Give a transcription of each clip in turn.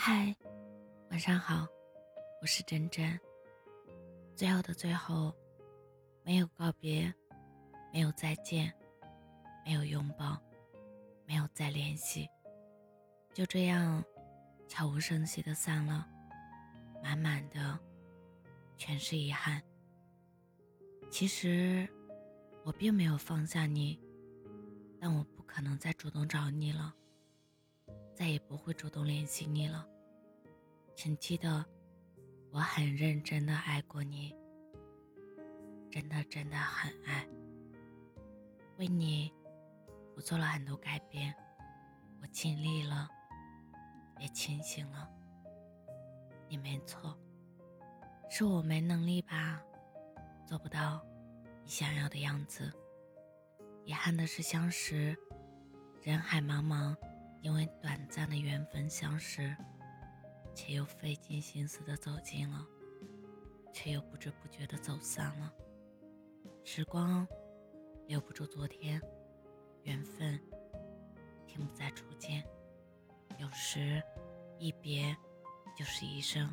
嗨，晚上好，我是真真。最后的最后，没有告别，没有再见，没有拥抱，没有再联系，就这样悄无声息的散了，满满的全是遗憾。其实我并没有放下你，但我不可能再主动找你了。再也不会主动联系你了，请记得，我很认真的爱过你，真的真的很爱。为你，我做了很多改变，我尽力了，也清醒了。你没错，是我没能力吧，做不到你想要的样子。遗憾的是，相识，人海茫茫。因为短暂的缘分相识，且又费尽心思的走近了，却又不知不觉的走散了。时光留不住昨天，缘分停不再初见。有时一别就是一生。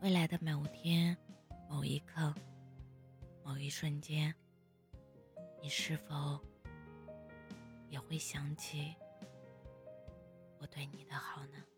未来的某天、某一刻、某一瞬间，你是否也会想起？对你的好呢？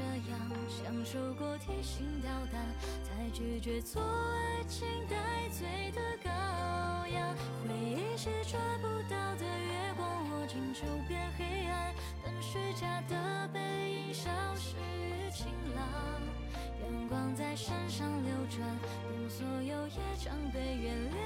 享受过提心吊胆，才拒绝做爱情带罪的羔羊。回忆是抓不到的月光，握紧。就变黑暗，等虚假的背影消失于晴朗。阳光在身上流转，等所有业障被原谅。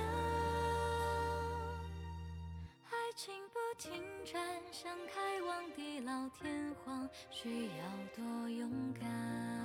爱情不停站，想开往地老天荒，需要多勇敢。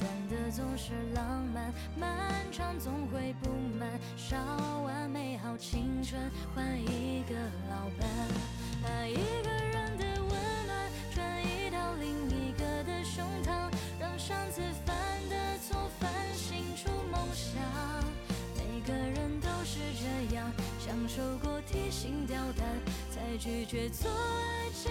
短暂的总是浪漫，漫长总会不满。烧完美好青春，换一个老伴，把一个人的温暖转移到另一个的胸膛，让上次犯的错反省出梦想。每个人都是这样，享受过提心吊胆，才拒绝做爱情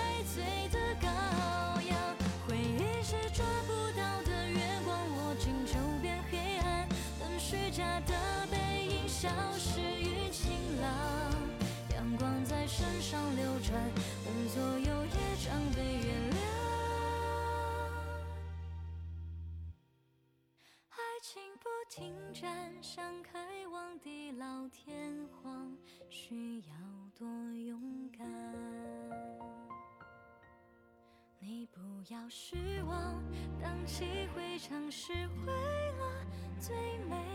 最的羔羊回忆是抓不到的月光握紧就变黑暗等虚假的背影消失于晴朗。阳光在身上流转等所有业障被原谅爱情不停站想看要失望，荡气回肠是为了最美。